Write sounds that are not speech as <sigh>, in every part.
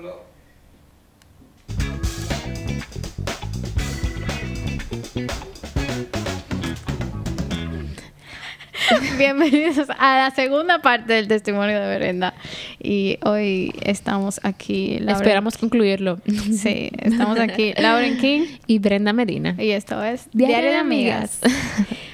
<laughs> Bienvenidos a la segunda parte del testimonio de Brenda. Y hoy estamos aquí. Lauren- Esperamos concluirlo. Sí, estamos aquí. Lauren King. <laughs> Y Brenda Medina. Y esto es Diario de Amigas.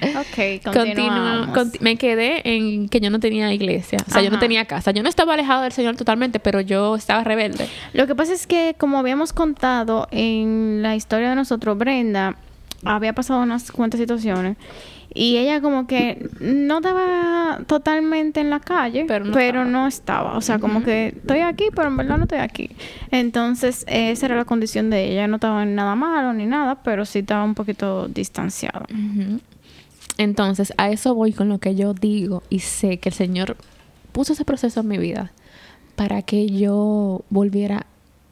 Ok, continuamos. conti- me quedé en que yo no tenía iglesia, o sea, yo no tenía casa. Yo no estaba alejado del Señor totalmente, pero yo estaba rebelde. Lo que pasa es que, como habíamos contado en la historia de nosotros, Brenda había pasado unas cuantas situaciones y ella como que no estaba totalmente en la calle, Pero pero no no, estaba. O sea, como que estoy aquí, pero en verdad no estoy aquí. Entonces, esa era la condición de ella. No estaba en nada malo ni nada, pero sí estaba un poquito distanciada. Ujú. Entonces, a eso voy con lo que yo digo y sé que el Señor puso ese proceso en mi vida para que yo volviera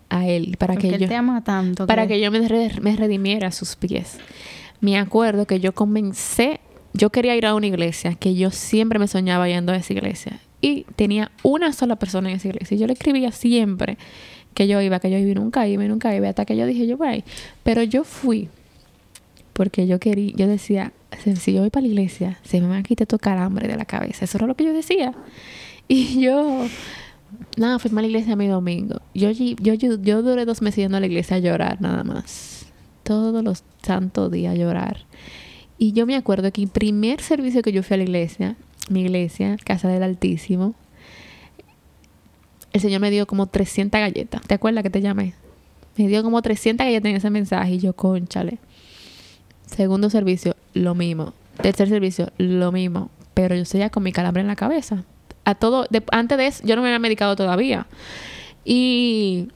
a Él, para Porque que él yo te ama tanto. para que yo me, re- me redimiera a sus pies. Me acuerdo que yo comencé, yo quería ir a una iglesia, que yo siempre me soñaba yendo a esa iglesia. Y tenía una sola persona en esa iglesia. Y yo le escribía siempre que yo iba, que yo iba y nunca iba y nunca iba. Hasta que yo dije, yo voy. Pero yo fui porque yo quería, yo decía, si yo voy para la iglesia, se me va a quitar todo calambre de la cabeza. Eso era lo que yo decía. <laughs> Y yo, nada, fui a la iglesia mi domingo. Yo, yo, yo, yo duré dos meses yendo a la iglesia a llorar nada más. Todos los santos días a llorar. Y yo me acuerdo que el primer servicio que yo fui a la iglesia, mi iglesia, Casa del Altísimo, el Señor me dio como 300 galletas. ¿Te acuerdas que te llamé? Me dio como 300 galletas en ese mensaje y yo, conchale. Segundo servicio, lo mismo. Tercer servicio, lo mismo. Pero yo seguía con mi calambre en la cabeza. A todo, antes de eso, yo no me había medicado todavía. Y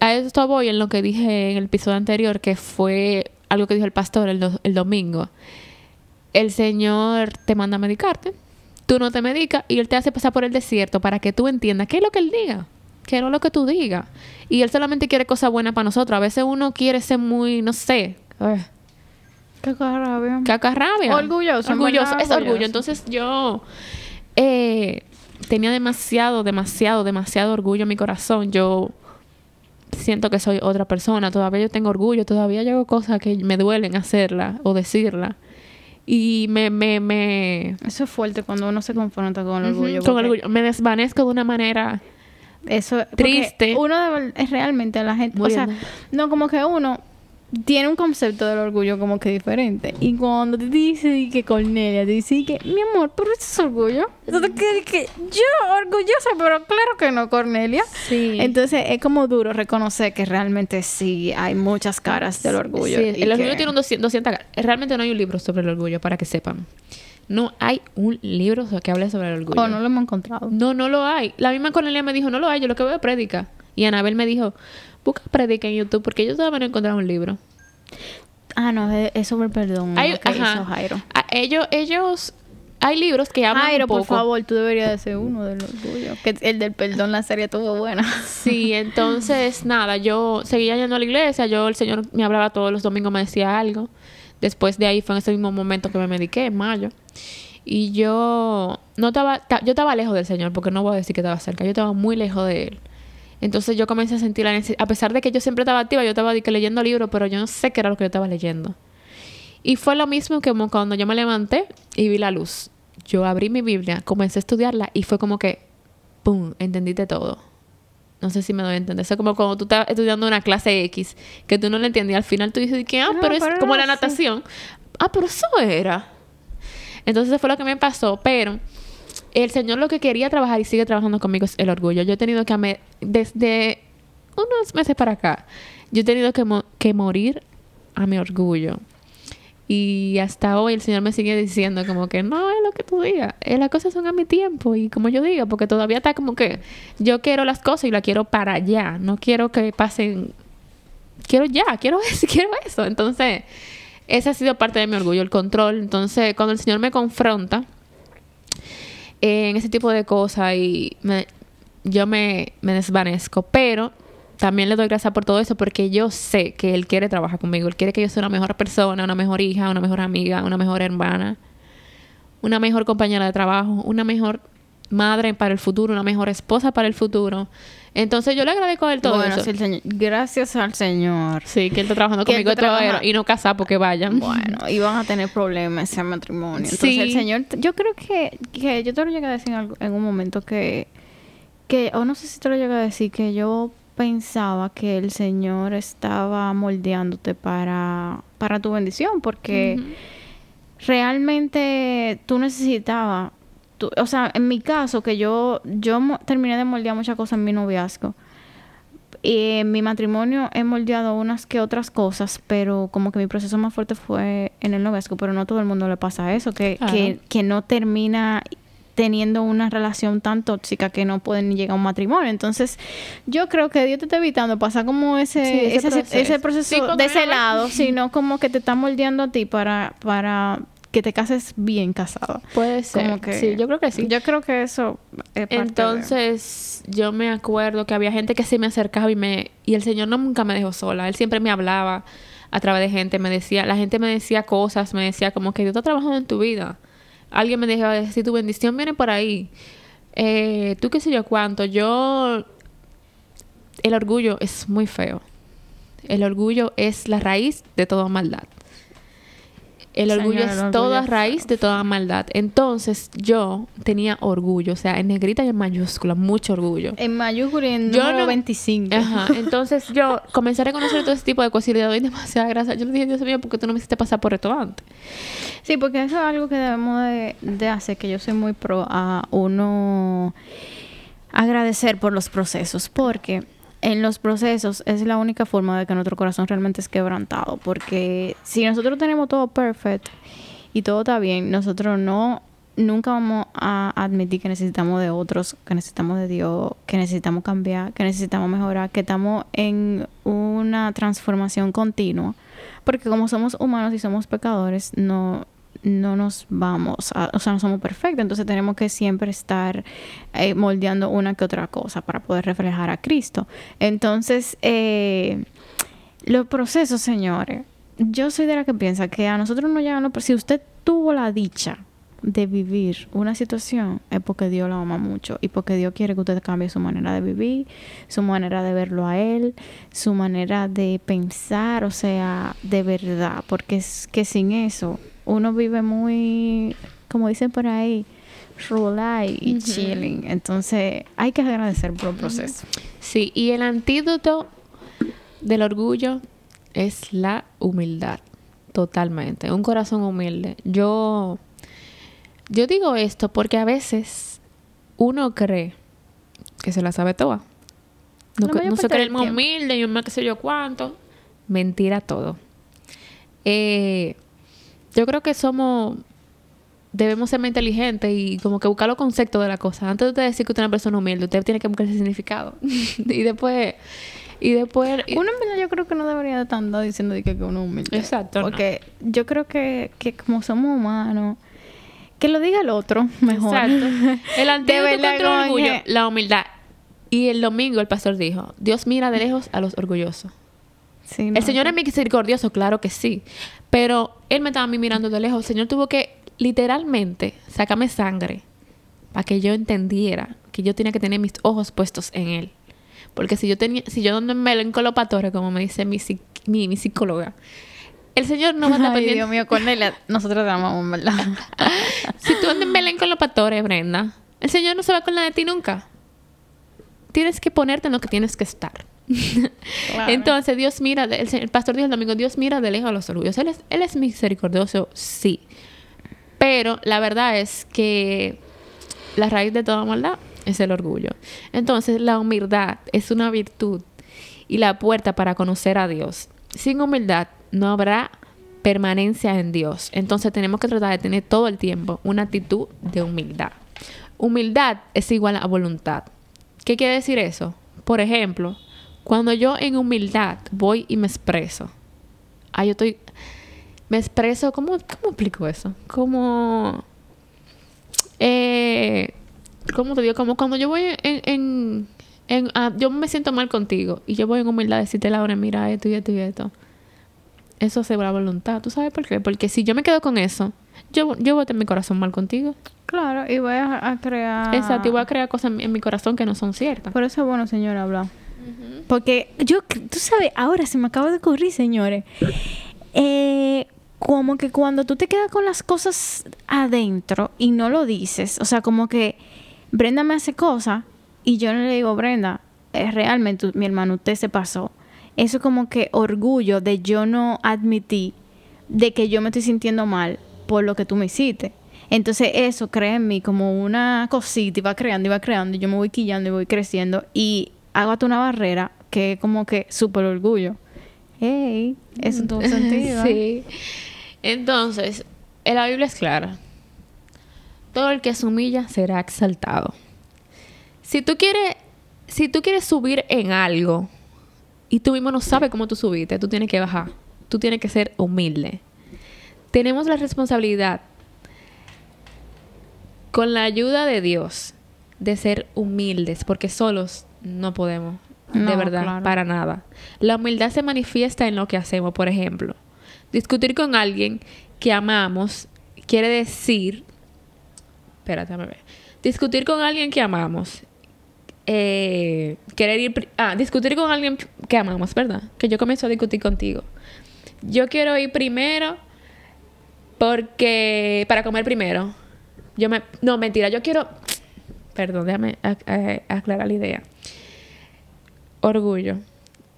a esto voy en lo que dije en el episodio anterior, que fue algo que dijo el pastor el, do- el domingo. El Señor te manda a medicarte, tú no te medicas y Él te hace pasar por el desierto para que tú entiendas qué es lo que Él diga, qué es lo que tú digas. Y Él solamente quiere cosas buenas para nosotros. A veces uno quiere ser muy, no sé, eh, Qué rabia. cacarrabia. Orgulloso, Orgulloso, es orgullo. Entonces yo eh, tenía demasiado, demasiado, demasiado orgullo en mi corazón. Yo siento que soy otra persona. Todavía yo tengo orgullo. Todavía yo hago cosas que me duelen hacerla o decirla. Y me, me, me, Eso es fuerte cuando uno se confronta con el orgullo. con porque orgullo. Me desvanezco de una manera Eso Triste. Uno de es realmente la gente, o sea, no como que uno tiene un concepto del orgullo como que diferente. Y cuando te dice que Cornelia te dice que mi amor, pero eso es orgullo. Entonces que, que yo orgullosa, pero claro que no, Cornelia. Sí. Entonces es como duro reconocer que realmente sí hay muchas caras del orgullo. Sí, y el orgullo que- tiene un 200, 200 caras. Realmente no hay un libro sobre el orgullo, para que sepan. No hay un libro que hable sobre el orgullo. O no lo hemos encontrado. No, no lo hay. La misma Cornelia me dijo, no lo hay, yo lo que veo es prédica. Y Anabel me dijo, busca prédica en YouTube porque yo todavía no he encontrado un libro. Ah, no, es, sobre perdón. Hay- Jairo. Ah, ellos, ellos, hay libros que hablan Jairo, un poco. por favor, tú deberías de ser uno del orgullo. Que el del perdón, la serie estuvo buena. Sí, <laughs> entonces nada, yo seguía yendo a la iglesia, yo el Señor me hablaba todos los domingos, me decía algo. Después de ahí fue en ese mismo momento que me mediqué, en mayo. Y yo no estaba, ta- yo estaba lejos del Señor, porque no voy a decir que estaba cerca, yo estaba muy lejos de Él. Entonces yo comencé a sentir la necesidad, a pesar de que yo siempre estaba activa, yo estaba leyendo libros, pero yo no sé qué era lo que yo estaba leyendo. Y fue lo mismo que como cuando yo me levanté y vi la luz. Yo abrí mi Biblia, comencé a estudiarla y fue como que, ¡pum!, entendiste todo. No sé si me doy a entender. Eso es como cuando tú estás estudiando una clase X, que tú no la entendías. Al final tú dices que, ah, No, pero es como la natación. Ah, pero eso era. Entonces eso fue lo que me pasó. Pero el Señor lo que quería trabajar y sigue trabajando conmigo es el orgullo. Yo he tenido que, desde unos meses para acá, yo he tenido que, mo- que morir a mi orgullo. Y hasta hoy el Señor me sigue diciendo como que no es lo que tú digas, eh, las cosas son a mi tiempo y como yo diga, porque todavía está como que yo quiero las cosas y las quiero para allá, no quiero que pasen, quiero ya, quiero <laughs> eso, quiero eso. Entonces, ese ha sido parte de mi orgullo, el control. Entonces, cuando el Señor me confronta en ese tipo de cosas y me- yo me, me desvanezco, pero también le doy gracias por todo eso porque yo sé que Él quiere trabajar conmigo. Él quiere que yo sea una mejor persona, una mejor hija, una mejor amiga, una mejor hermana, una mejor compañera de trabajo, una mejor madre para el futuro, una mejor esposa para el futuro. Entonces yo le agradezco a él todo bueno, eso. sí, el Señor- gracias al Señor. Sí, que él está trabajando Que conmigo trabajando. y no casar porque vayan. Bueno, iban a tener problemas ese matrimonio. Entonces Sí. el Señor, yo creo que, que yo te lo llegué a decir en, un momento que, que, o no sé si te lo llegué a decir, que yo pensaba que el Señor estaba moldeándote para, para tu bendición, porque realmente tú necesitabas, tú- o sea, en mi caso, que yo, yo terminé de moldear muchas cosas en mi noviazgo. Y en mi matrimonio he moldeado unas que otras cosas, pero como que mi proceso más fuerte fue en el noviazgo, pero no a todo el mundo le pasa eso, que, Claro. que, que no termina teniendo una relación tan tóxica que no pueden ni llegar a un matrimonio. Entonces, yo creo que Dios te está evitando pasar como ese, Sí, ese ese, proceso. ese proceso Sí, cuando de ese lado, sino como que te está moldeando a ti para, para que te cases bien casada. Puede ser. Como que, sí, yo creo que sí. Yo creo que eso es parte de- Entonces, yo me acuerdo que había gente que se me acercaba y me y el Señor no nunca me dejó sola. Él siempre me hablaba a través de gente, me decía, la gente me decía cosas, me decía como que Dios está trabajando en tu vida. Alguien me dejaba decir, tu bendición viene por ahí. Eh, tú qué sé yo cuánto. Yo el orgullo es muy feo. El orgullo es la raíz de toda maldad. El orgullo es orgullo toda raíz de toda maldad. Entonces, yo tenía orgullo, o sea, en negrita y en mayúscula, mucho orgullo. En mayúscula y en Yo número no- 25. Ajá, <laughs> entonces yo comencé a reconocer todo ese tipo de cosas y le doy demasiada gracias. Yo le dije, Dios mío, ¿por qué tú no me hiciste pasar por esto antes? Sí, porque eso es algo que debemos de, de hacer, que yo soy muy pro a uno agradecer por los procesos, porque en los procesos es la única forma de que nuestro corazón realmente es quebrantado, porque si nosotros tenemos todo perfecto y todo está bien, nosotros no nunca vamos a admitir que necesitamos de otros, que necesitamos de Dios, que necesitamos cambiar, que necesitamos mejorar, que estamos en una transformación continua, porque como somos humanos y somos pecadores, no no nos vamos, a- o sea, no somos perfectos, entonces tenemos que siempre estar eh, moldeando una que otra cosa para poder reflejar a Cristo. Entonces, eh, los procesos, señores, yo soy de la que piensa que a nosotros no llegan los Si usted tuvo la dicha de vivir una situación, es porque Dios la ama mucho y porque Dios quiere que usted cambie su manera de vivir, su manera de verlo a Él, su manera de pensar, o sea, de verdad, porque es que sin eso uno vive muy, como dicen por ahí, rulay y chilling. Entonces, hay que agradecer por el proceso. Sí, y el antídoto del orgullo es la humildad, totalmente. Un corazón humilde. Yo, yo digo esto porque a veces uno cree que se la sabe toda. No, mayor no se cree el más humilde y un más qué sé yo cuánto. Mentira todo. Eh, yo creo que somos debemos ser más inteligentes y como que buscar los conceptos de la cosa. Antes de usted decir que usted es una persona humilde, usted tiene que buscar ese significado. <laughs> y después, y después... y- Uno en verdad yo creo que no debería de estar andando diciendo de que, que uno es humilde. Exacto, no. Porque yo creo que, que como somos humanos, que lo diga el otro mejor. Exacto. <laughs> El antídoto contra el orgullo, la humildad. Y el domingo el pastor dijo, Dios mira de lejos a los orgullosos. Sí, no, El Señor es misericordioso, claro que sí. Pero Él me estaba a mí mirando de lejos. El Señor tuvo que literalmente sacarme sangre para que yo entendiera que yo tenía que tener mis ojos puestos en Él. Porque si yo tenía, si yo ando en melancolopatore, como me dice mi, mi, mi psicóloga, el Señor no va a estar pendiente. Dios mío, Cornelia, nosotros te amamos, ¿verdad? <laughs> Si tú andas en melancolopatore, Brenda, el Señor no se va a acordar de ti nunca. Tienes que ponerte en lo que tienes que estar. Entonces, Dios mira, el, pastor dijo el domingo, Dios mira de lejos los orgullosos. Él es, él es misericordioso, sí. Pero la verdad es que la raíz de toda maldad es el orgullo. Entonces, la humildad es una virtud y la puerta para conocer a Dios. Sin humildad no habrá permanencia en Dios. Entonces, tenemos que tratar de tener todo el tiempo una actitud de humildad. Humildad es igual a voluntad. ¿Qué quiere decir eso? Por ejemplo, cuando yo en humildad voy y me expreso, ah, yo estoy, me expreso, ¿cómo, cómo explico eso? Como, eh, ¿cómo te digo? Como cuando yo voy en, en, en- ah, yo me siento mal contigo y yo voy en humildad a decirte, Laura, mira esto y esto y esto. Eso se la voluntad. ¿Tú sabes por qué? Porque si yo me quedo con eso, yo, yo voy a tener mi corazón mal contigo. Claro, y voy a, a crear... Exacto, y voy a crear cosas en, en mi corazón que no son ciertas. Por eso es bueno, señora, hablar. Porque yo, tú sabes, ahora se me acaba de ocurrir, señores. Eh, como que cuando tú te quedas con las cosas adentro y no lo dices, o sea, como que Brenda me hace cosas y yo no le digo, Brenda, es realmente mi hermano, usted se pasó. Eso es como que orgullo de yo no admitir de que yo me estoy sintiendo mal por lo que tú me hiciste. Entonces eso crea en mí como una cosita y va creando y va creando y yo me voy quillando y voy creciendo y hago hasta una barrera que es como que súper orgullo. Hey, eso tuvo sentido. <laughs> ¿eh? sí. Entonces, en la Biblia es clara. Todo el que se humilla será exaltado. Si tú quieres, si tú quieres subir en algo y tú mismo no sabes cómo tú subiste, tú tienes que bajar. Tú tienes que ser humilde. Tenemos la responsabilidad con la ayuda de Dios de ser humildes, porque solos no podemos, de verdad, claro. para nada. La humildad se manifiesta en lo que hacemos, por ejemplo. Discutir con alguien que amamos quiere decir, espérate, ver. Discutir con alguien que amamos, eh, querer ir, ah, discutir con alguien que amamos, ¿verdad? Que yo comienzo a discutir contigo. Yo quiero ir primero porque para comer primero. Yo me no, mentira, yo quiero Perdón, déjame ac- aclarar la idea. Orgullo.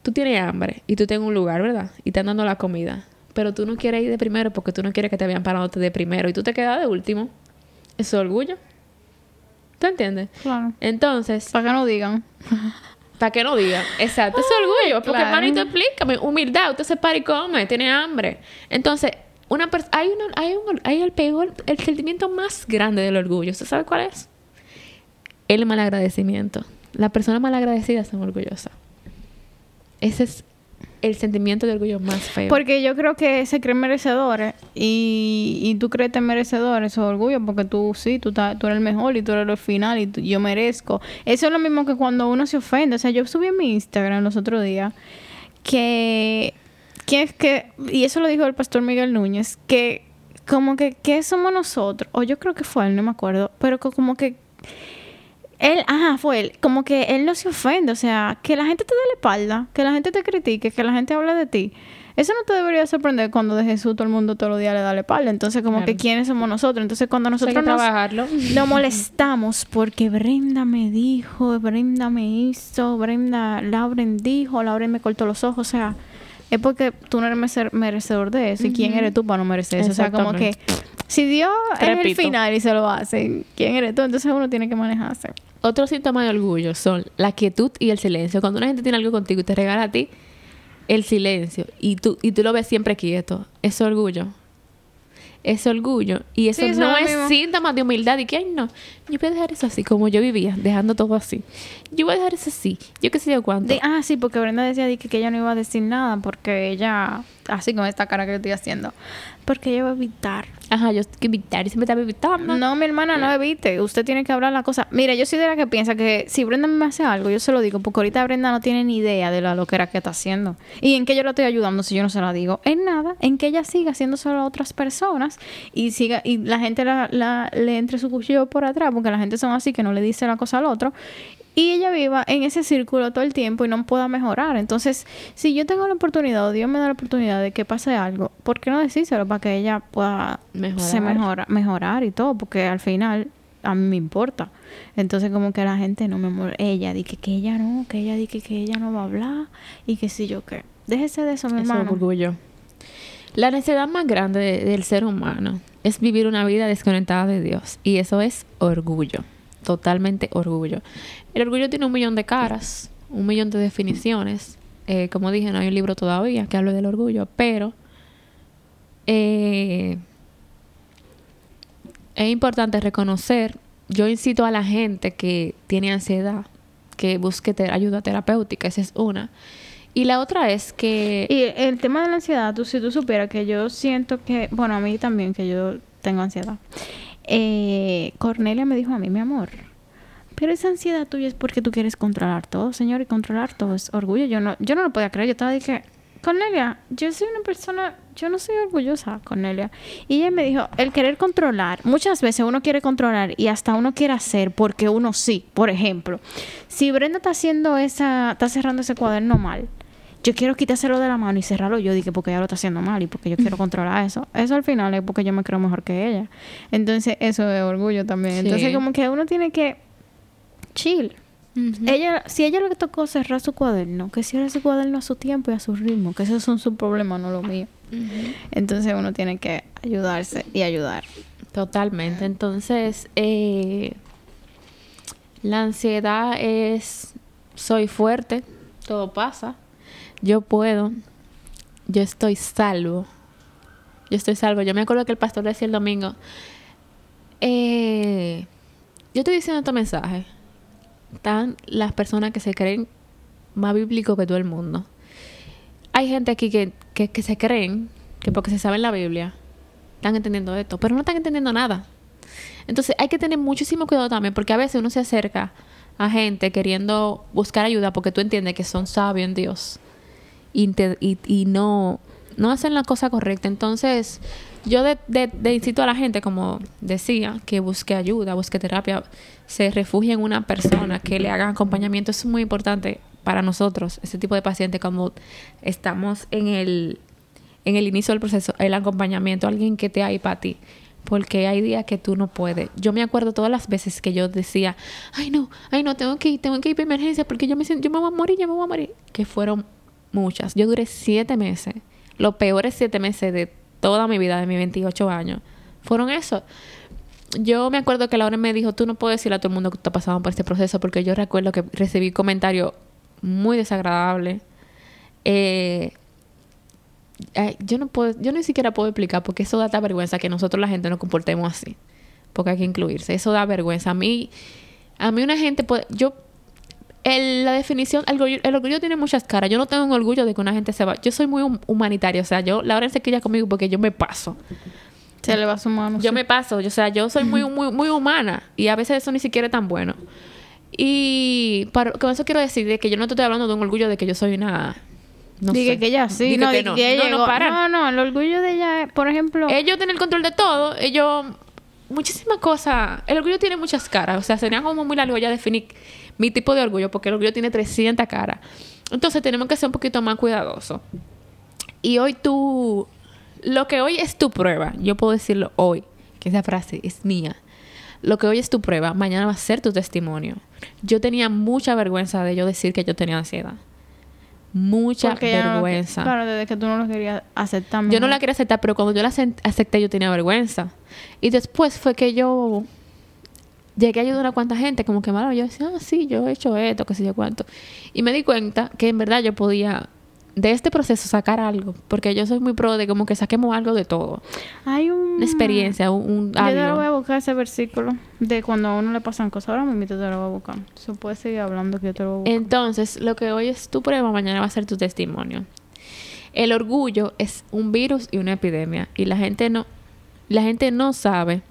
Tú tienes hambre y tú tienes un lugar, ¿verdad? Y te están dando la comida. Pero tú no quieres ir de primero porque tú no quieres que te vean parándote de primero y tú te quedas de último. Eso es orgullo. ¿Tú entiendes? Claro. Entonces, Para que no digan. <laughs> para que no digan. Exacto, eso es orgullo. Porque, claro. hermanito, explícame. Humildad, usted se para y come, tiene hambre. Entonces, una hay, una, hay, un, hay el peor, el sentimiento más grande del orgullo. ¿Usted sabe cuál es? El malagradecimiento. Las personas malagradecidas son orgullosas. Ese es el sentimiento de orgullo más feo. Porque yo creo que se creen merecedores y, y tú crees merecedor, eso es orgullo, porque tú sí, tú, eres el mejor y tú eres el final y yo merezco. Eso es lo mismo que cuando uno se ofende. O sea, yo subí en mi Instagram los otros días que, que que, y eso lo dijo el pastor Miguel Núñez, que como que, ¿qué somos nosotros? O yo creo que fue él, no me acuerdo, pero como que él, ajá, fue él. Como que él no se ofende. O sea, que la gente te dé la espalda, que la gente te critique, que la gente hable de ti. Eso no te debería sorprender cuando de Jesús todo el mundo todos los días le da la espalda. Entonces, como Claro. que quiénes somos nosotros. Entonces, cuando nosotros nos, trabajarlo. nos <laughs> molestamos porque Brenda me dijo, Brenda me hizo, Brenda, Lauren dijo, Lauren me cortó los ojos. O sea, es porque tú no eres merecedor de eso. ¿Y quién eres tú para no merecer eso? O sea, como que si Dios es el final y se lo hace, ¿quién eres tú? Entonces uno tiene que manejarse. Otros síntomas de orgullo son la quietud y el silencio. Cuando una gente tiene algo contigo y te regala a ti el silencio y tú, y tú lo ves siempre quieto, es orgullo. Es orgullo. Y eso Sí, eso no es síntoma de humildad. Y ay, no, yo voy a dejar eso así, como yo vivía, dejando todo así. Yo voy a dejar eso así. Yo qué sé yo cuánto. De- ah, sí, porque Brenda decía que, que ella no iba a decir nada porque ella, así con esta cara que yo estoy haciendo, porque ella va a evitar. Ajá, yo tengo que evitar y siempre estaba evitando. No, mi hermana, no evite. Usted tiene que hablar la cosa. Mira, yo soy de la que piensa que si Brenda me hace algo, yo se lo digo, porque ahorita Brenda no tiene ni idea de la loquera que está haciendo. ¿Y en qué yo la estoy ayudando si yo no se la digo? En nada, en que ella siga haciéndoselo a otras personas y siga y la gente la, la- le entre su cuchillo por atrás, porque la gente son así que no le dice la cosa al otro. Y ella viva en ese círculo todo el tiempo y no pueda mejorar. Entonces, si yo tengo la oportunidad o Dios me da la oportunidad de que pase algo, ¿por qué no decírselo para que ella pueda Mejorar. se mejora, mejorar y todo? Porque al final a mí me importa. Entonces, como que la gente no me... mol- Ella dice que ella no, que ella dice que ella no va a hablar y que si yo qué. Déjese de eso, mi Eso es hermano. orgullo. La necesidad más grande de- del ser humano es vivir una vida desconectada de Dios. Y eso es orgullo. Totalmente orgullo. El orgullo tiene un millón de caras, un millón de definiciones. Eh, como dije, no hay un libro todavía que hable del orgullo, pero eh, es importante reconocer. Yo incito a la gente que tiene ansiedad que busque ayuda terapéutica, esa es una. Y la otra es que Y el tema de la ansiedad, tú, si tú supieras que yo siento que, bueno, a mí también, que yo tengo ansiedad. Eh, Cornelia me dijo a mí, mi amor, pero esa ansiedad tuya es porque tú quieres controlar todo, señor, y controlar todo es orgullo. Yo no, yo no lo podía creer, yo estaba dije, Cornelia, yo soy una persona, yo no soy orgullosa, Cornelia. Y ella me dijo, el querer controlar, muchas veces uno quiere controlar y hasta uno quiere hacer porque uno sí. Por ejemplo, si Brenda está haciendo esa, está cerrando ese cuaderno mal, yo quiero quitárselo de la mano y cerrarlo yo, dije, porque ella lo está haciendo mal y porque yo quiero <laughs> controlar eso. Eso al final es porque yo me creo mejor que ella. Entonces, eso es orgullo también. Entonces, como que uno tiene que chill. Ella, si ella le tocó cerrar su cuaderno, que cierre su cuaderno a su tiempo y a su ritmo, que esos son sus problemas, no los míos. Entonces uno tiene que ayudarse y ayudar. Totalmente. Entonces, eh, la ansiedad es, soy fuerte, todo pasa, yo puedo, yo estoy salvo, yo estoy salvo. Yo me acuerdo que el pastor decía el domingo, eh, yo estoy diciendo este mensaje, están las personas que se creen más bíblicos que todo el mundo. Hay gente aquí que, que, que se creen que porque se sabe la Biblia, están entendiendo esto, pero no están entendiendo nada. Entonces hay que tener muchísimo cuidado también, porque a veces uno se acerca a gente queriendo buscar ayuda porque tú entiendes que son sabios en Dios y, y, no, no hacen la cosa correcta. Entonces yo de, de- de incito a la gente, como decía, que busque ayuda, busque terapia, se refugie en una persona que le haga acompañamiento. Eso es muy importante para nosotros, ese tipo de paciente, cuando estamos en el, en el inicio del proceso, el acompañamiento, alguien que te ahí para ti. Porque hay días que tú no puedes. Yo me acuerdo todas las veces que yo decía, ay no, ay no, tengo que ir, tengo que ir para emergencia porque yo me siento, yo me voy a morir, yo me voy a morir. Que fueron muchas. Yo duré siete meses. Los peores siete meses de toda mi vida, de mis 28 años, fueron eso. Yo me acuerdo que Laura me dijo, tú no puedes decirle a todo el mundo que tú estás pasando por este proceso porque yo recuerdo que recibí comentarios muy desagradables. Eh, yo no puedo, yo ni siquiera puedo explicar porque eso da vergüenza que nosotros la gente nos comportemos así. Porque hay que incluirse. Eso da vergüenza. A mí, a mí una gente puede, yo, el- la definición, el orgullo, el orgullo tiene muchas caras. Yo no tengo un orgullo de que una gente se va. Yo soy muy hum- humanitaria. O sea, yo, Laura se quilla conmigo porque yo me paso. Se le va su mano. Yo sí. me paso, o sea, yo soy muy, muy, muy humana y a veces eso ni siquiera es tan bueno. Y para, con eso quiero decir de que yo no te estoy hablando de un orgullo de que yo soy una... No Dije sé. que ella sí, Dije no, que que ella no, no, para. No, no, el orgullo de ella, por ejemplo, Ellos tienen el control de todo. Ellos... Muchísimas cosas. El orgullo tiene muchas caras. O sea, sería como muy largo ya definir mi tipo de orgullo porque el orgullo tiene 300 caras. Entonces tenemos que ser un poquito más cuidadosos. Y hoy tú... Lo que hoy es tu prueba. Yo puedo decirlo hoy. Que esa frase es mía. Lo que hoy es tu prueba, mañana va a ser tu testimonio. Yo tenía mucha vergüenza de yo decir que yo tenía ansiedad. Mucha porque no vergüenza. claro, desde que tú no lo querías aceptar. Yo no la quería aceptar, pero cuando yo la acepté yo tenía vergüenza. Y después fue que yo llegué a ayudar a una cuanta gente, como que malo, yo decía, ah, sí, yo he hecho esto, qué sé yo cuánto. Y me di cuenta que en verdad yo podía de este proceso sacar algo, porque yo soy muy pro de como que saquemos algo de todo. Hay un... Una experiencia, un, un Yo te lo voy a buscar ese versículo de cuando a uno le pasan cosas. Ahora mismo te lo voy a buscar. Se puede seguir hablando que yo te lo voy a buscar. Entonces, lo que hoy es tu prueba, mañana va a ser tu testimonio. El orgullo es un virus y una epidemia. Y la gente no, la gente no sabe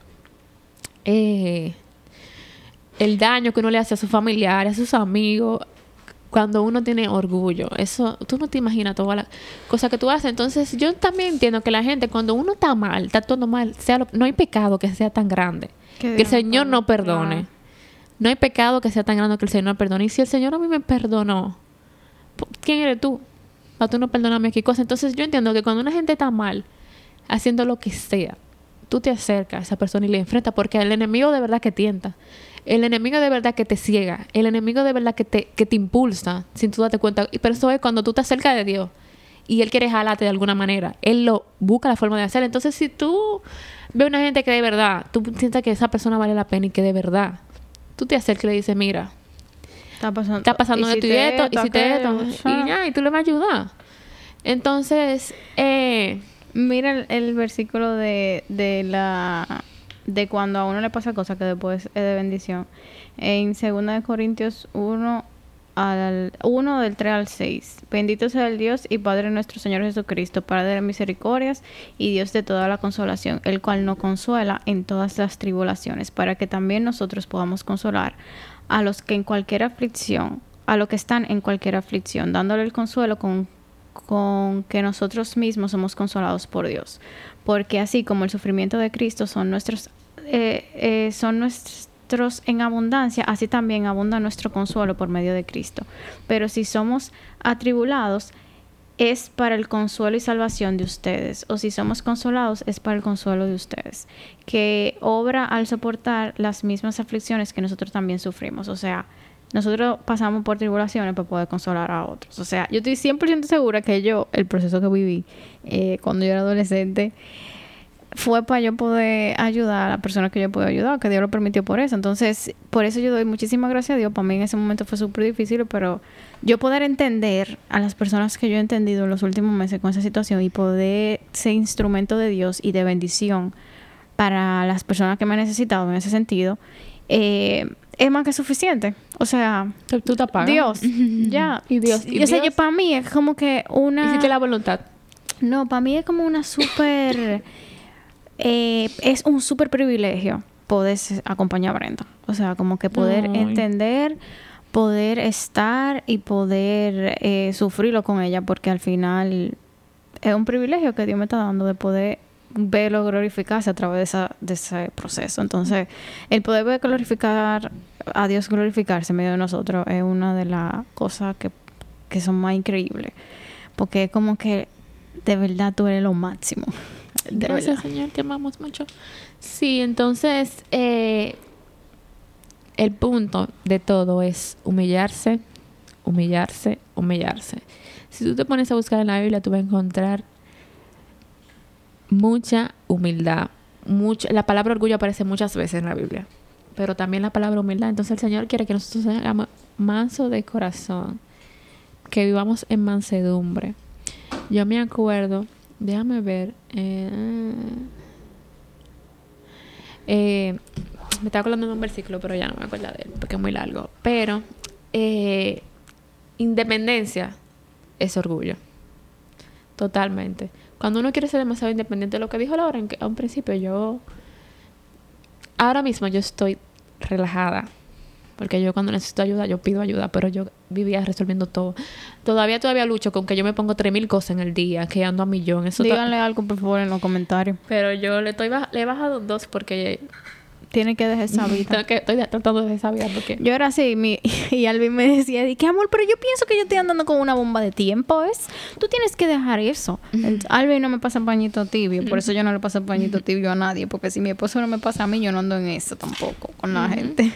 eh, el daño que uno le hace a sus familiares, a sus amigos, cuando uno tiene orgullo. Eso, tú no te imaginas todas las cosas que tú haces. Entonces, yo también entiendo que la gente, cuando uno está mal, está todo mal, sea lo- no hay pecado que sea tan grande. Que el Señor no perdone. Claro. No hay pecado que sea tan grande que el Señor no perdone. Y si el Señor a mí me perdonó, ¿quién eres tú? Para tú no perdonarme qué cosa. Entonces yo entiendo que cuando una gente está mal, haciendo lo que sea, tú te acercas a esa persona y le enfrentas, porque el enemigo de verdad que tienta. El enemigo de verdad que te ciega. El enemigo de verdad que te, que te impulsa sin tú darte cuenta. Y pero eso es cuando tú estás cerca de Dios y Él quiere jalarte de alguna manera. Él lo busca la forma de hacer. Entonces, si tú ves una gente que de verdad, tú sientas que esa persona vale la pena y que de verdad, tú te acercas y le dices, mira, Está pasando, está pasando esto y esto, hiciste esto, aquello, y ya, y tú le vas a ayudar. Entonces, eh, Mira el, versículo de, de la de cuando a uno le pasa cosas que después es de bendición. En 2 de Corintios 1 al 1 del 3 al 6. Bendito sea el Dios y Padre nuestro Señor Jesucristo, Padre de misericordias y Dios de toda la consolación, el cual nos consuela en todas las tribulaciones, para que también nosotros podamos consolar a los que en cualquier aflicción, a los que están en cualquier aflicción, dándole el consuelo con con que nosotros mismos somos consolados por Dios. Porque así como el sufrimiento de Cristo son nuestros, eh, eh, son nuestros en abundancia, así también abunda nuestro consuelo por medio de Cristo. Pero si somos atribulados, es para el consuelo y salvación de ustedes, o si somos consolados, es para el consuelo de ustedes, que obra al soportar las mismas aflicciones que nosotros también sufrimos. O sea, nosotros pasamos por tribulaciones para poder consolar a otros. O sea, yo estoy 100% segura que yo, el proceso que viví eh, cuando yo era adolescente, fue para yo poder ayudar a la persona que yo puedo ayudar, que Dios lo permitió por eso. Entonces, por eso yo doy muchísimas gracias a Dios. Para mí en ese momento fue súper difícil, pero yo poder entender a las personas que yo he entendido en los últimos meses con esa situación y poder ser instrumento de Dios y de bendición para las personas que me han necesitado en ese sentido, eh, es más que suficiente. O sea, tú te apagas. Dios, <laughs> ya. Y Dios. Y, o sea, yo, para mí es como que una... Hiciste la voluntad. No, para mí es como una súper... <laughs> Eh, es un súper privilegio poder acompañar a Brenda. O sea, como que poder entender, poder estar y poder eh, sufrirlo con ella, porque al final es un privilegio que Dios me está dando de poder verlo glorificarse a través de, esa, de ese proceso. Entonces, el poder ver glorificar a Dios glorificarse en medio de nosotros es una de las cosas que, que son más increíbles. Porque es como que de verdad tú eres lo máximo. Gracias, Señor, te amamos mucho. Sí, entonces, eh, el punto de todo es humillarse, humillarse, humillarse. Si tú te pones a buscar en la Biblia, tú vas a encontrar mucha humildad. Mucha, la palabra orgullo aparece muchas veces en la Biblia, pero también la palabra humildad. Entonces el Señor quiere que nosotros seamos manso de corazón, que vivamos en mansedumbre. Yo me acuerdo Déjame ver. Eh, eh, me estaba acordando de un versículo, pero ya no me acuerdo de él, porque es muy largo. Pero eh, independencia es orgullo. Totalmente. Cuando uno quiere ser demasiado independiente, lo que dijo Laura a un principio, yo... Ahora mismo yo estoy relajada porque yo cuando necesito ayuda, yo pido ayuda, pero yo vivía resolviendo todo. Todavía todavía lucho con que yo me pongo 3.000 cosas en el día, que ando a millón. Eso Díganle algo, por favor, en los comentarios. Pero yo le, estoy le he bajado dos porque tiene que dejar esa vida. que, estoy tratando de dejar esa vida porque... Yo era así mi, <laughs> y Alvin me decía, ¿qué amor? Pero yo pienso que yo estoy andando con una bomba de tiempo, ¿es? Tú tienes que dejar eso. Alvin no me pasa pañito tibio, por eso yo no le paso pañito tibio a nadie, porque si mi esposo no me pasa a mí, yo no ando en eso tampoco con la gente.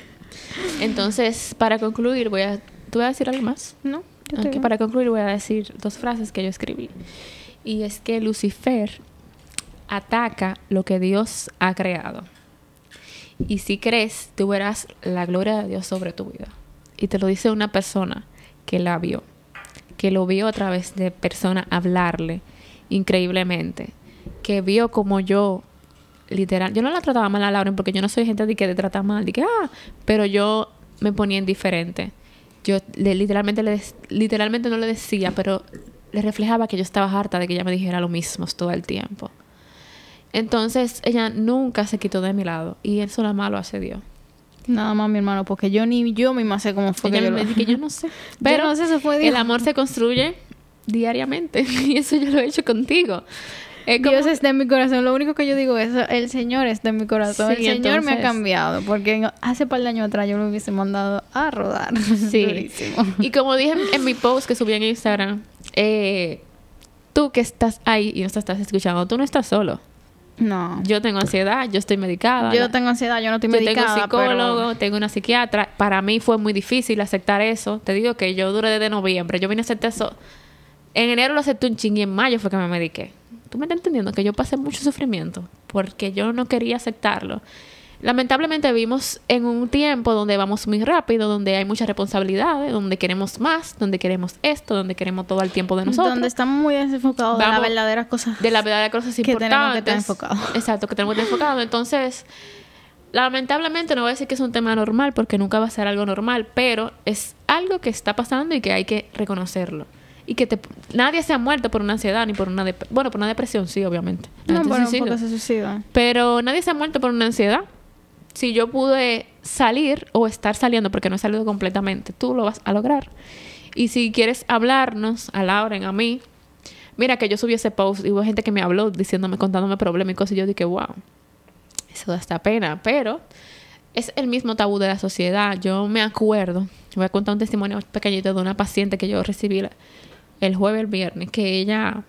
Entonces, para concluir, voy a... ¿Tú vas a decir algo más? No. Yo para concluir voy a decir dos frases que yo escribí. Y es que Lucifer ataca lo que Dios ha creado. Y si crees, tú verás la gloria de Dios sobre tu vida. Y te lo dice una persona que la vio, que lo vio a través de persona hablarle increíblemente, que vio como yo literal, yo no la trataba mal a Lauren porque yo no soy gente de que te trata mal, de que, ah, pero yo me ponía indiferente. Yo literalmente, le, literalmente no le decía, pero le reflejaba que yo estaba harta de que ella me dijera lo mismo todo el tiempo. Entonces ella nunca se quitó de mi lado y eso nada más lo hace Dios. Nada más mi hermano, porque yo ni yo misma sé cómo fue que yo, me, que yo no sé. <laughs> Pero no sé, fue Dios. el amor se construye diariamente <laughs> y eso yo lo he hecho contigo. Dios está en mi corazón. Lo único que yo digo es, el Señor está en mi corazón. el Señor me ha cambiado. Porque hace par de años atrás yo lo hubiese mandado a rodar. <laughs> Sí. y como dije en, mi post que subí en Instagram, eh, tú que estás ahí y no estás escuchando, tú no estás solo. No. Yo tengo ansiedad, yo estoy medicada. Yo tengo ansiedad, yo no estoy medicada. Tengo psicólogo, tengo una psiquiatra. Para mí fue muy difícil aceptar eso. Te digo que yo duré desde noviembre. Yo vine a aceptar eso. En enero lo acepté un ching y en mayo fue que me mediqué. ¿Tú me estás entendiendo? Que yo pasé mucho sufrimiento porque yo no quería aceptarlo. Lamentablemente vivimos en un tiempo donde vamos muy rápido, donde hay muchas responsabilidades, donde queremos más, donde queremos esto, donde queremos todo el tiempo de nosotros. Donde estamos muy desenfocados de las verdaderas cosas. De las verdaderas cosas importantes. Que tenemos que estar enfocados. <laughs> Exacto, que tenemos que estar enfocados. Entonces, lamentablemente no voy a decir que es un tema normal porque nunca va a ser algo normal, pero es algo que está pasando y que hay que reconocerlo y que te, nadie se ha muerto por una ansiedad ni por una bueno por una depresión sí obviamente no, bueno, se suicida. pero nadie se ha muerto por una ansiedad si yo pude salir o estar saliendo porque no he salido completamente tú lo vas a lograr y si quieres hablarnos a Lauren a mí Mira que yo subí ese post y hubo gente que me habló diciéndome, contándome problemas y cosas. Y yo dije, wow, eso da esta pena. Pero es el mismo tabú de la sociedad. Yo me acuerdo, voy a contar un testimonio pequeñito de una paciente que yo recibí el jueves, el viernes, que ella,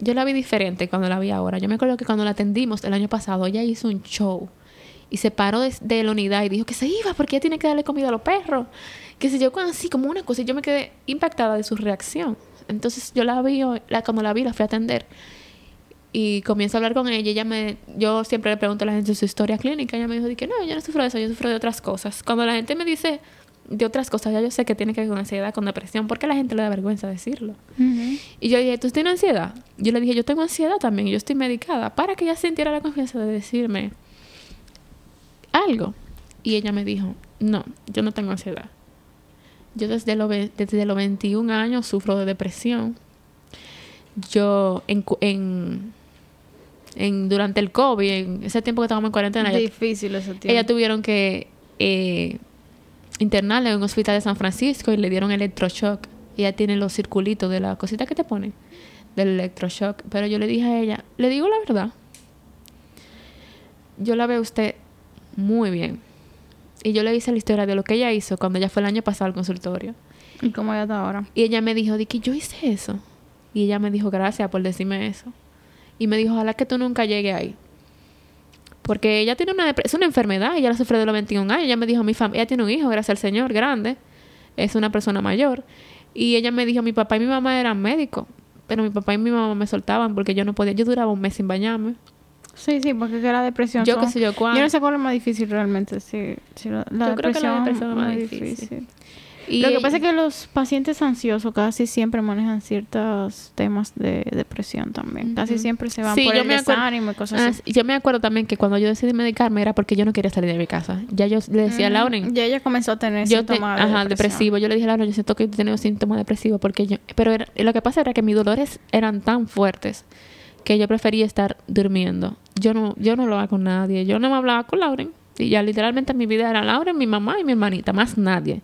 yo la vi diferente cuando la vi ahora. Yo me acuerdo que cuando la atendimos el año pasado, ella hizo un show y se paró de, la unidad y dijo que se iba porque ella tiene que darle comida a los perros. Que se yo así como una cosa y yo me quedé impactada de su reacción. Entonces yo la vi, la, cuando la vi, la fui a atender y comienzo a hablar con ella. Ella me, yo siempre le pregunto a la gente su historia clínica. Ella me dijo que no, yo no sufro de eso, yo sufro de otras cosas. Cuando la gente me dice de otras cosas, ya yo sé que tiene que ver con ansiedad, con depresión, porque a la gente le da vergüenza decirlo. Y yo dije, ¿tú tienes ansiedad? Yo le dije, yo tengo ansiedad también, yo estoy medicada, para que ella sintiera la confianza de decirme algo. Y ella me dijo, no, yo no tengo ansiedad. Yo desde, lo, desde los 21 años sufro de depresión. Yo en, en, en, durante el COVID, en ese tiempo que estábamos en cuarentena, difícil ese tiempo. Ella tuvieron que eh, internarla en un hospital de San Francisco y le dieron electroshock. Ella tiene los circulitos de la cosita que te pone del electroshock. Pero yo le dije a ella, le digo la verdad. Yo la veo a usted muy bien. Y yo le hice la historia de lo que ella hizo cuando ella fue el año pasado al consultorio. ¿Y cómo ella está ahora? Y ella me dijo, de que yo hice eso. Y ella me dijo, gracias por decirme eso. Y me dijo, ojalá que tú nunca llegues ahí. Porque ella tiene una es una enfermedad, ella la sufre de los 21 años. Ella me dijo, mi familia, ella tiene un hijo, gracias al Señor, grande. Es una persona mayor. Y ella me dijo, mi papá y mi mamá eran médicos. Pero mi papá y mi mamá me soltaban porque yo no podía. Yo duraba un mes sin bañarme. Sí, sí, porque la depresión. Yo qué sé yo cuándo. Yo no sé cuál es más difícil realmente. Sí, la, yo creo que la depresión es más difícil. Y Lo que pasa es que los pacientes ansiosos casi siempre manejan ciertos temas de depresión también. Casi siempre se van por el desánimo y cosas así. Ah, yo me acuerdo también que cuando yo decidí medicarme era porque yo no quería salir de mi casa. Ya yo le decía a Lauren. Ya ella comenzó a tener síntomas ajá, depresivo. Yo le dije a Lauren, yo siento que he tenido síntomas depresivos porque yo... Pero lo que pasa era que mis dolores eran tan fuertes que yo prefería estar durmiendo. Yo no, yo no hablaba con nadie. Yo no me hablaba con Lauren. Y ya literalmente mi vida era Lauren, mi mamá y mi hermanita, más nadie.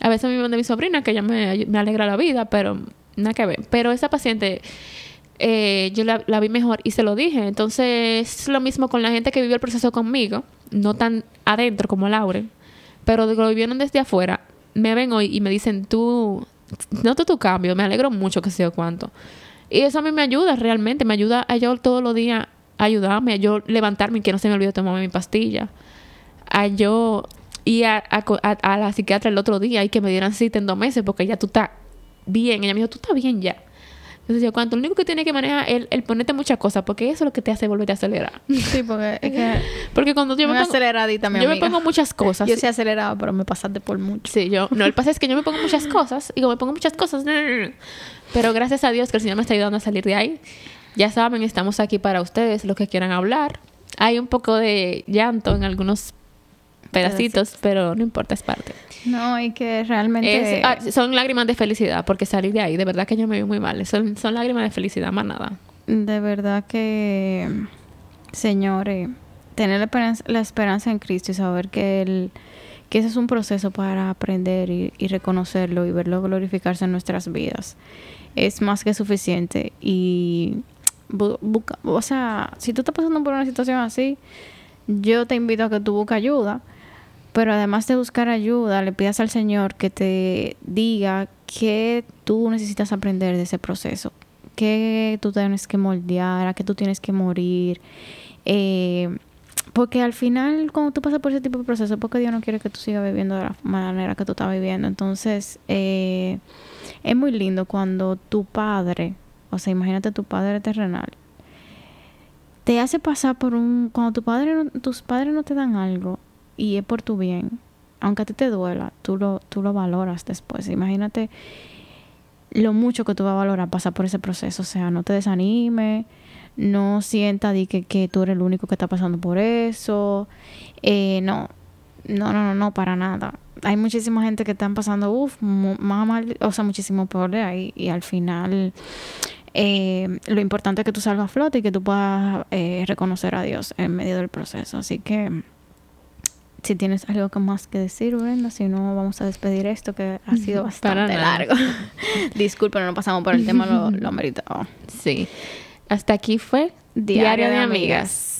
A veces me de mi sobrina, que ella me, me, alegra la vida, pero nada que ver. Pero esa paciente, eh, yo la, vi mejor y se lo dije. Entonces, es lo mismo con la gente que vivió el proceso conmigo, no tan adentro como Lauren, pero lo vivieron desde afuera. Me ven hoy y me dicen, tú, noto tu cambio, me alegro mucho que sea cuánto. Y eso a mí me ayuda realmente, me ayuda a yo todos los días ayudarme, a yo levantarme y que no se me olvide tomarme mi pastilla, a yo ir a, a, la psiquiatra el otro día y que me dieran cita en dos meses porque ya tú estás bien. Ella me dijo, tú estás bien ya. Entonces yo, cuánto, lo único que tiene que manejar es el, ponerte muchas cosas, porque eso es lo que te hace volver a acelerar. Sí, porque es que... <laughs> porque cuando yo me pongo... aceleradita, mi Yo me pongo muchas cosas. Yo soy acelerada, pero me pasaste por mucho. Sí, yo... No, el pasa es que yo me pongo muchas cosas, y como me pongo muchas cosas... <laughs> Pero gracias a Dios que el Señor me está ayudando a salir de ahí. Ya saben, estamos aquí para ustedes, los que quieran hablar. Hay un poco de llanto en algunos pedacitos, pero no importa, es parte. No, y que realmente... Ah, son lágrimas de felicidad, porque salir de ahí, de verdad que yo me veo muy mal. Son, son lágrimas de felicidad, más nada. De verdad que, señores, tener la esperanza, la esperanza en Cristo y saber que Él que ese es un proceso para aprender y, y, reconocerlo y verlo glorificarse en nuestras vidas. Es más que suficiente. Y, o sea, si tú estás pasando por una situación así, yo te invito a que tú busques ayuda. Pero además de buscar ayuda, le pidas al Señor que te diga qué tú necesitas aprender de ese proceso, qué tú tienes que moldear, a qué tú tienes que morir. Eh, porque al final, cuando tú pasas por ese tipo de proceso, porque Dios no quiere que tú sigas viviendo de la manera que tú estás viviendo. Entonces, eh, es muy lindo cuando tu padre, o sea, imagínate tu padre terrenal, te hace pasar por un... Cuando tu padre tus padres no te dan algo, y es por tu bien, aunque a ti te duela, tú lo, tú lo valoras después. Imagínate lo mucho que tú vas a valorar pasar por ese proceso. O sea, no te desanime, no sienta di que, que tú eres el único que está pasando por eso. Eh, no, no, no, no, no, para nada. Hay muchísima gente que están pasando, uff, más mal, o sea, muchísimo peor de ahí. Y al final, eh, lo importante es que tú salgas a flote y que tú puedas eh, reconocer a Dios en medio del proceso. Así que si tienes algo que más que decir, Brenda, si no, vamos a despedir esto que ha sido bastante largo. <laughs> Disculpen, no pasamos por el tema, lo, lo. <laughs> Sí. Hasta aquí fue Diario de amigas.